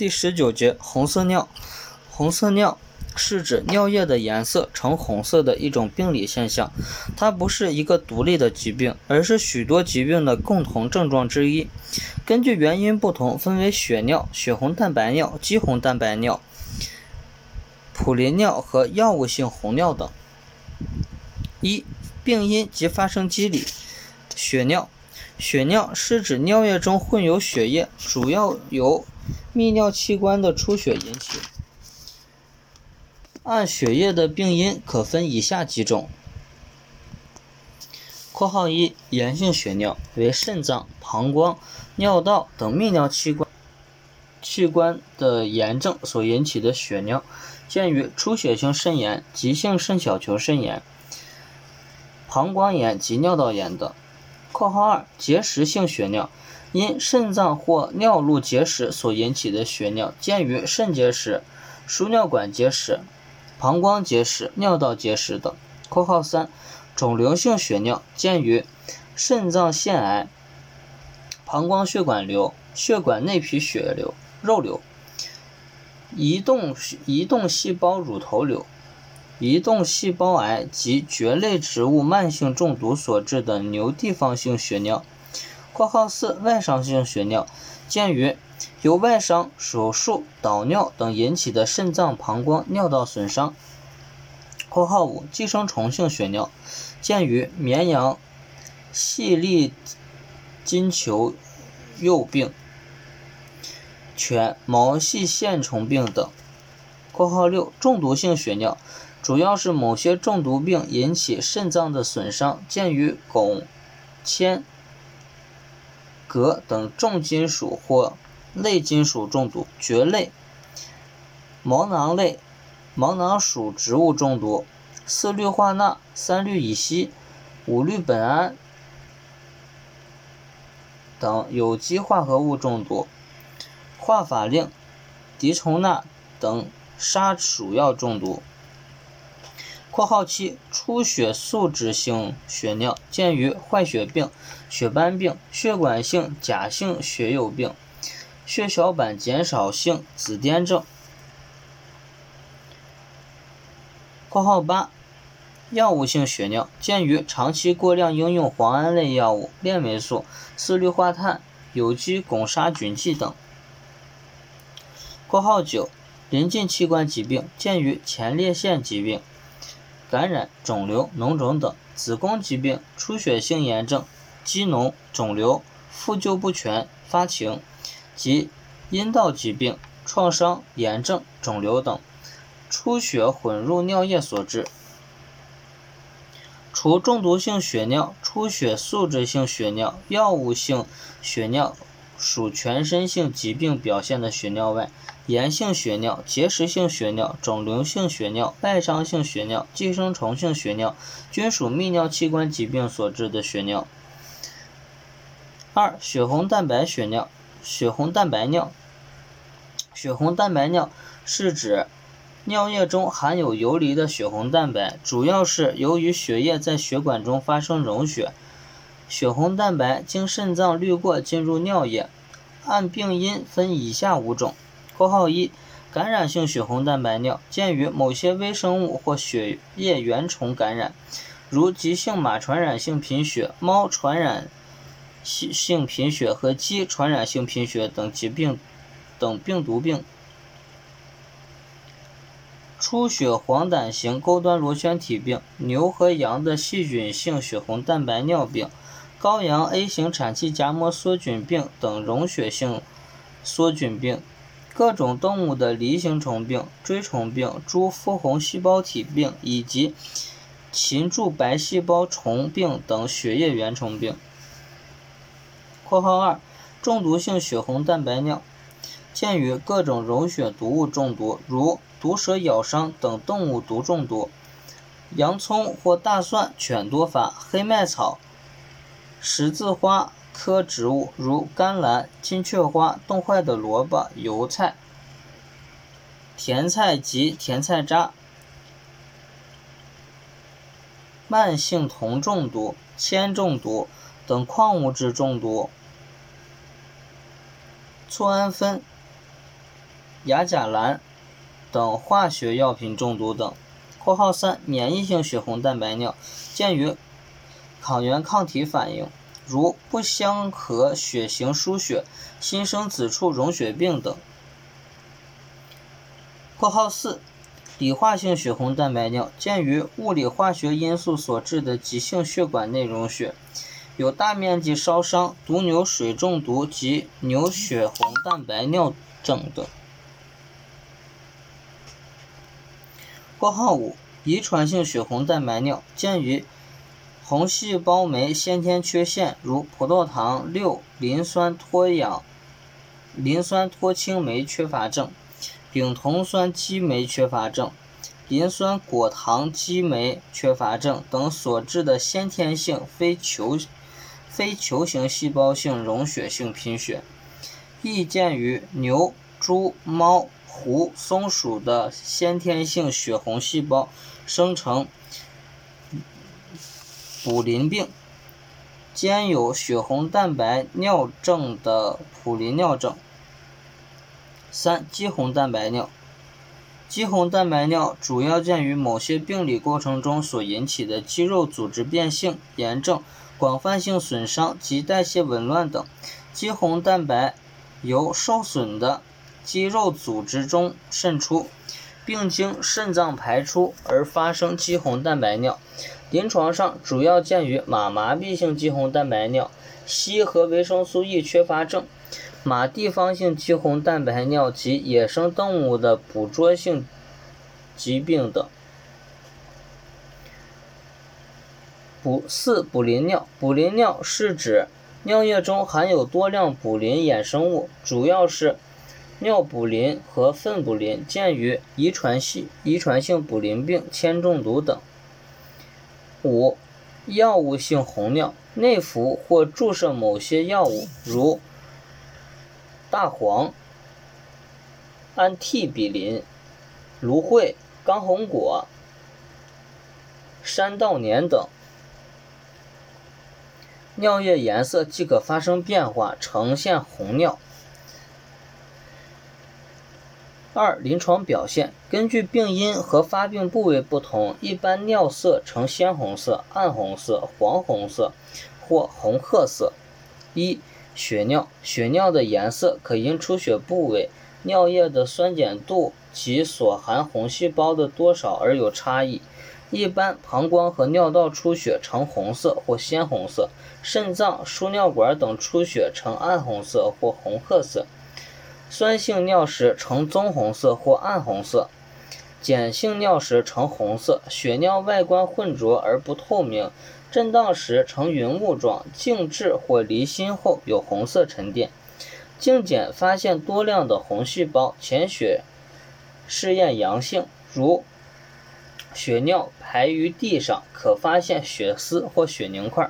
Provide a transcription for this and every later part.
第十九节红色尿，红色尿是指尿液的颜色呈红色的一种病理现象，它不是一个独立的疾病，而是许多疾病的共同症状之一。根据原因不同，分为血尿、血红蛋白尿、肌红蛋白尿、普林尿和药物性红尿等。一、病因及发生机理。血尿，血尿是指尿液中混有血液，主要由泌尿器官的出血引起。按血液的病因可分以下几种。括号一，炎性血尿为肾脏、膀胱、尿道等泌尿器官器官的炎症所引起的血尿，见于出血性肾炎、急性肾小球肾炎、膀胱炎及尿道炎等。括号二，结石性血尿。因肾脏或尿路结石所引起的血尿，见于肾结石、输尿管结石、膀胱结石、尿道结石等。括号三，肿瘤性血尿见于肾脏腺癌、膀胱血管瘤、血管内皮血瘤、肉瘤、移动移动细胞乳头瘤、移动细胞癌及蕨类植物慢性中毒所致的牛地方性血尿。括号四，外伤性血尿，见于由外伤、手术、导尿等引起的肾脏、膀胱、尿道损伤。括号五，寄生虫性血尿，见于绵羊细粒金球幼病、犬毛细线虫病等。括号六，中毒性血尿，主要是某些中毒病引起肾脏的损伤，见于汞、铅。镉等重金属或类金属中毒，蕨类、毛囊类、毛囊属植物中毒，四氯化钠、三氯乙烯、五氯苯胺等有机化合物中毒，化法令、敌虫钠等杀鼠药中毒。括号七，出血素质性血尿，见于坏血病、血斑病、血管性假性血友病、血小板减少性紫癜症。括号八，药物性血尿，见于长期过量应用磺胺类药物、链霉素、四氯化碳、有机汞杀菌剂等。括号九，临近器官疾病，见于前列腺疾病。感染、肿瘤、脓肿等，子宫疾病、出血性炎症、肌脓、肿瘤、复旧不全、发情及阴道疾病、创伤、炎症、肿瘤等，出血混入尿液所致。除中毒性血尿、出血素质性血尿、药物性血尿属全身性疾病表现的血尿外，炎性血尿、结石性血尿、肿瘤性血尿、外伤性血尿、寄生虫性血尿均属泌尿器官疾病所致的血尿。二、血红蛋白血尿、血红蛋白尿。血红蛋白尿是指尿液中含有游离的血红蛋白，主要是由于血液在血管中发生溶血，血红蛋白经肾脏滤过进入尿液。按病因分以下五种。括号一，感染性血红蛋白尿，见于某些微生物或血液原虫感染，如急性马传染性贫血、猫传染性贫血和鸡传染性贫血等疾病等病毒病。出血黄疸型钩端螺旋体病、牛和羊的细菌性血红蛋白尿病、羔羊 A 型产气荚膜梭菌病等溶血性梭菌病。各种动物的梨形虫病、锥虫病、猪肤红细胞体病以及禽柱白细胞虫病等血液原虫病。括号二，中毒性血红蛋白尿，见于各种溶血毒物中毒，如毒蛇咬伤等动物毒中毒，洋葱或大蒜犬多发，黑麦草、十字花。科植物如甘蓝、金雀花、冻坏的萝卜、油菜、甜菜及甜菜渣。慢性铜中毒、铅中毒等矿物质中毒。醋氨酚、亚甲蓝等化学药品中毒等。（括号三）免疫性血红蛋白尿见于抗原抗体反应，如不相合血型输血、新生子处溶血病等。（括号四）理化性血红蛋白尿见于物理化学因素所致的急性血管内溶血，有大面积烧伤、毒牛水中毒及牛血红蛋白尿症等。括号五，遗传性血红蛋白尿见于红细胞酶先天缺陷，如葡萄糖六磷酸脱氧磷酸脱氢酶缺乏症、丙酮酸激酶缺乏症、磷酸果糖激酶缺乏症等所致的先天性非球非球形细胞性溶血性贫血，易见于牛、猪、猫。狐、松鼠的先天性血红细胞生成卟啉病，兼有血红蛋白尿症的卟啉尿症。三、肌红蛋白尿，肌红蛋白尿主要见于某些病理过程中所引起的肌肉组织变性、炎症、广泛性损伤及代谢紊乱等。肌红蛋白由受损的肌肉组织中渗出，并经肾脏排出而发生肌红蛋白尿。临床上主要见于马麻痹性肌红蛋白尿、硒和维生素 E 缺乏症、马地方性肌红蛋白尿及野生动物的捕捉性疾病等。补四卟啉尿，补磷尿是指尿液中含有多量补磷衍生物，主要是。尿卟啉和粪卟啉见于遗传性遗传性卟啉病、铅中毒等。五、药物性红尿，内服或注射某些药物，如大黄、安替比林、芦荟、刚红果、山道年等，尿液颜色即可发生变化，呈现红尿。二、临床表现根据病因和发病部位不同，一般尿色呈鲜红色、暗红色、黄红色或红褐色。一、血尿，血尿的颜色可因出血部位、尿液的酸碱度及所含红细胞的多少而有差异。一般膀胱和尿道出血呈红色或鲜红色，肾脏、输尿管等出血呈暗红色或红褐色。酸性尿时呈棕红色或暗红色，碱性尿时呈红色。血尿外观浑浊而不透明，震荡时呈云雾状，静置或离心后有红色沉淀。镜检发现多量的红细胞，潜血试验阳性，如血尿排于地上，可发现血丝或血凝块。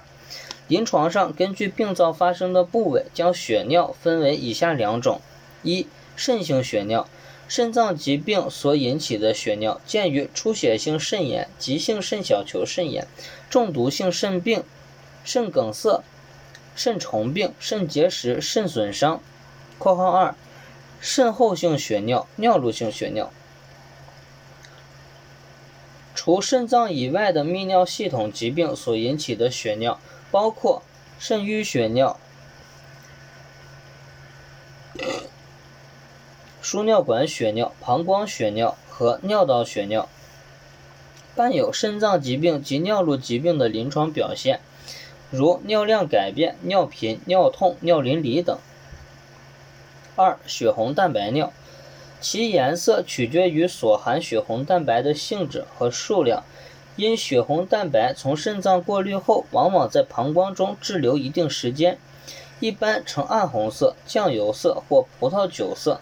临床上根据病灶发生的部位，将血尿分为以下两种。一、肾性血尿，肾脏疾病所引起的血尿，见于出血性肾炎、急性肾小球肾炎、中毒性肾病、肾梗塞、肾虫病、肾结石、肾损伤。（括号二）肾后性血尿，尿路性血尿，除肾脏以外的泌尿系统疾病所引起的血尿，包括肾盂血尿。输尿管血尿、膀胱血尿和尿道血尿，伴有肾脏疾病及尿路疾病的临床表现，如尿量改变、尿频、尿痛、尿淋漓等。二、血红蛋白尿，其颜色取决于所含血红蛋白的性质和数量，因血红蛋白从肾脏过滤后，往往在膀胱中滞留一定时间，一般呈暗红色、酱油色或葡萄酒色。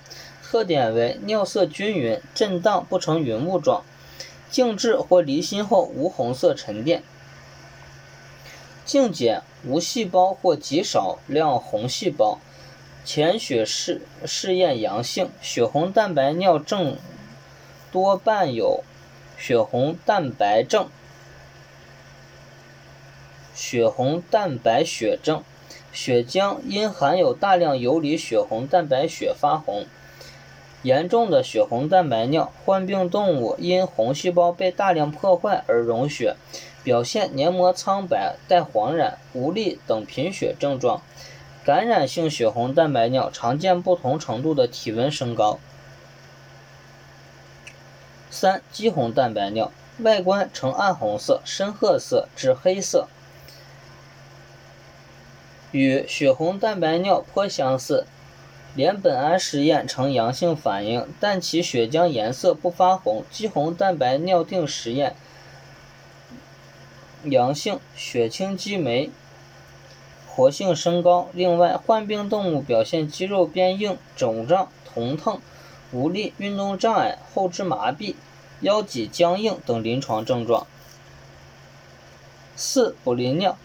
特点为尿色均匀、震荡不成云雾状，静置或离心后无红色沉淀。镜检无细胞或极少量红细胞，潜血试试验阳性。血红蛋白尿症多伴有血红蛋白症、血红蛋白血症，血浆因含有大量游离血红蛋白血发红。严重的血红蛋白尿，患病动物因红细胞被大量破坏而溶血，表现黏膜苍白带黄染、无力等贫血症状。感染性血红蛋白尿常见不同程度的体温升高。三、肌红蛋白尿，外观呈暗红色、深褐色至黑色，与血红蛋白尿颇相似。联苯胺试验呈阳性反应，但其血浆颜色不发红。肌红蛋白尿定实验阳性，血清激酶活性升高。另外，患病动物表现肌肉变硬、肿胀、疼痛、无力、运动障碍、后肢麻痹、腰脊僵硬等临床症状。四、卟啉尿，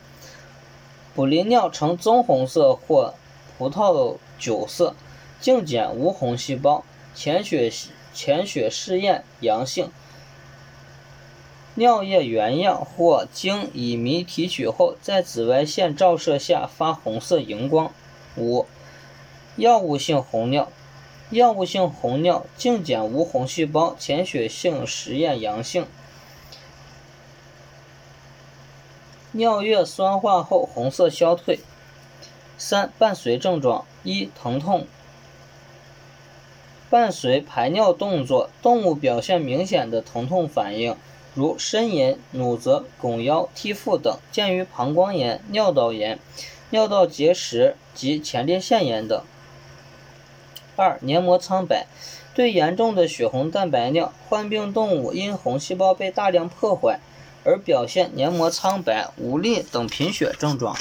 卟啉尿呈棕红色或葡萄酒色，镜检无红细胞，潜血潜血试验阳性，尿液原样或经乙醚提取后，在紫外线照射下发红色荧光。五、药物性红尿，药物性红尿镜检无红细胞，潜血性实验阳性，尿液酸化后红色消退。三、伴随症状。一、疼痛，伴随排尿动作，动物表现明显的疼痛反应，如呻吟、努责、拱腰、踢腹等，见于膀胱炎、尿道炎、尿道结石及前列腺炎等。二、黏膜苍白，对严重的血红蛋白尿，患病动物因红细胞被大量破坏而表现黏膜苍白、无力等贫血症状。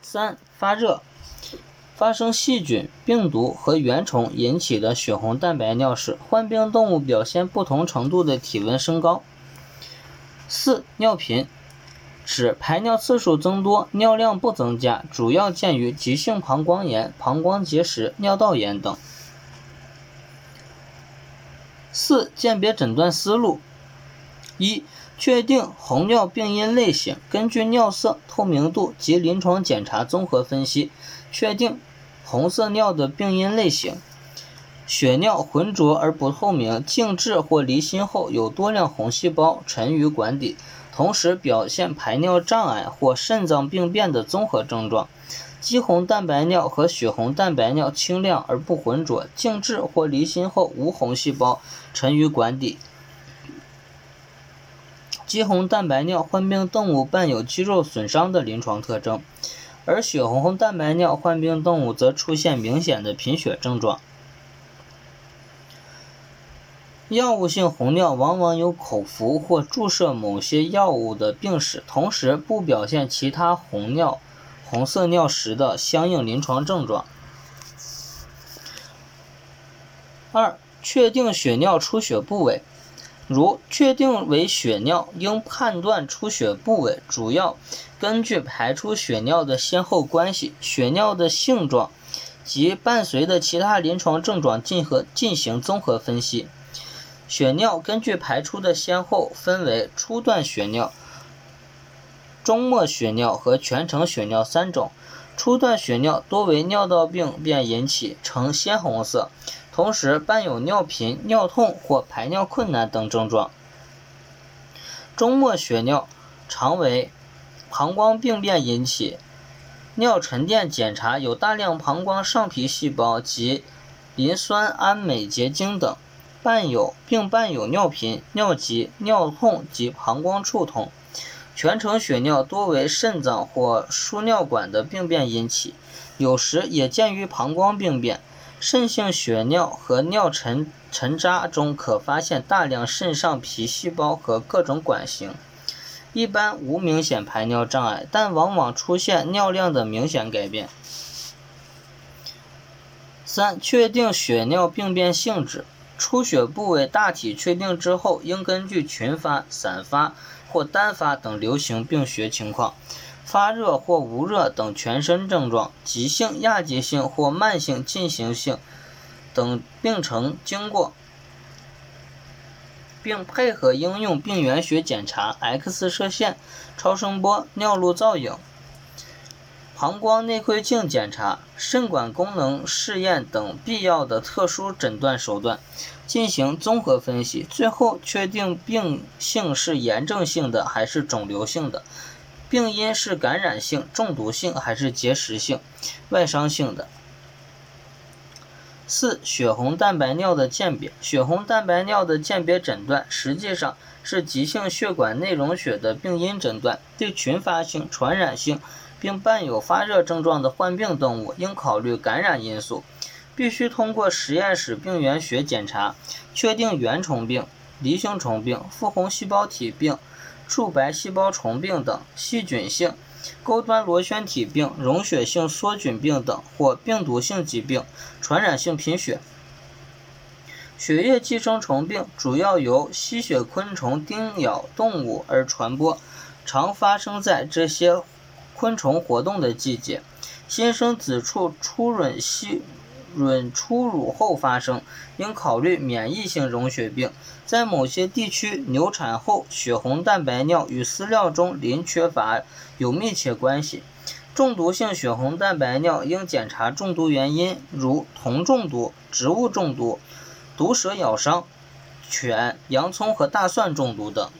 三、发热，发生细菌、病毒和原虫引起的血红蛋白尿时，患病动物表现不同程度的体温升高。四、尿频，指排尿次数增多，尿量不增加，主要见于急性膀胱炎、膀胱结石、尿道炎等。四、鉴别诊断思路：一、确定红尿病因类型，根据尿色、透明度及临床检查综合分析，确定红色尿的病因类型。血尿浑浊而不透明，静置或离心后有多量红细胞沉于管底，同时表现排尿障碍或肾脏病变的综合症状。肌红蛋白尿和血红蛋白尿清亮而不浑浊，静置或离心后无红细胞沉于管底。肌红蛋白尿患病动物伴有肌肉损伤的临床特征，而血红蛋白尿患病动物则出现明显的贫血症状。药物性红尿往往有口服或注射某些药物的病史，同时不表现其他红尿、红色尿时的相应临床症状。二、确定血尿出血部位。如确定为血尿，应判断出血部位，主要根据排出血尿的先后关系、血尿的性状及伴随的其他临床症状进和进行综合分析。血尿根据排出的先后分为初段血尿、终末血尿和全程血尿三种。初段血尿多为尿道病变引起，呈鲜红色。同时伴有尿频、尿痛或排尿困难等症状。终末血尿常为膀胱病变引起，尿沉淀检查有大量膀胱上皮细胞及磷酸氨镁结晶等，伴有并伴有尿频、尿急、尿痛及膀胱触痛。全程血尿多为肾脏或输尿管的病变引起，有时也见于膀胱病变。肾性血尿和尿沉沉渣中可发现大量肾上皮细胞和各种管型，一般无明显排尿障碍，但往往出现尿量的明显改变。三、确定血尿病变性质，出血部位大体确定之后，应根据群发、散发或单发等流行病学情况。发热或无热等全身症状，急性、亚急性或慢性进行性等病程经过，并配合应用病原学检查、X 射线、超声波、尿路造影、膀胱内窥镜检查、肾管功能试验等必要的特殊诊断手段，进行综合分析，最后确定病性是炎症性的还是肿瘤性的，病因是感染性、中毒性还是结石性、外伤性的。四、血红蛋白尿的鉴别。血红蛋白尿的鉴别诊断，实际上是急性血管内溶血的病因诊断，对群发性、传染性。并伴有发热症状的患病动物，应考虑感染因素，必须通过实验室病原学检查，确定原虫病、梨形虫病、腹红细胞体病、数白细胞虫病等细菌性、钩端螺旋体病、溶血性梭菌病等或病毒性疾病、传染性贫血。血液寄生虫病主要由吸血昆虫叮咬动物而传播，常发生在这些。昆虫活动的季节，新生子处初吮吸卵初乳后发生，应考虑免疫性溶血病。在某些地区，流产后血红蛋白尿与饲料中磷缺乏有密切关系。中毒性血红蛋白尿应检查中毒原因，如铜中毒、植物中毒、毒蛇咬伤、犬、洋葱和大蒜中毒等。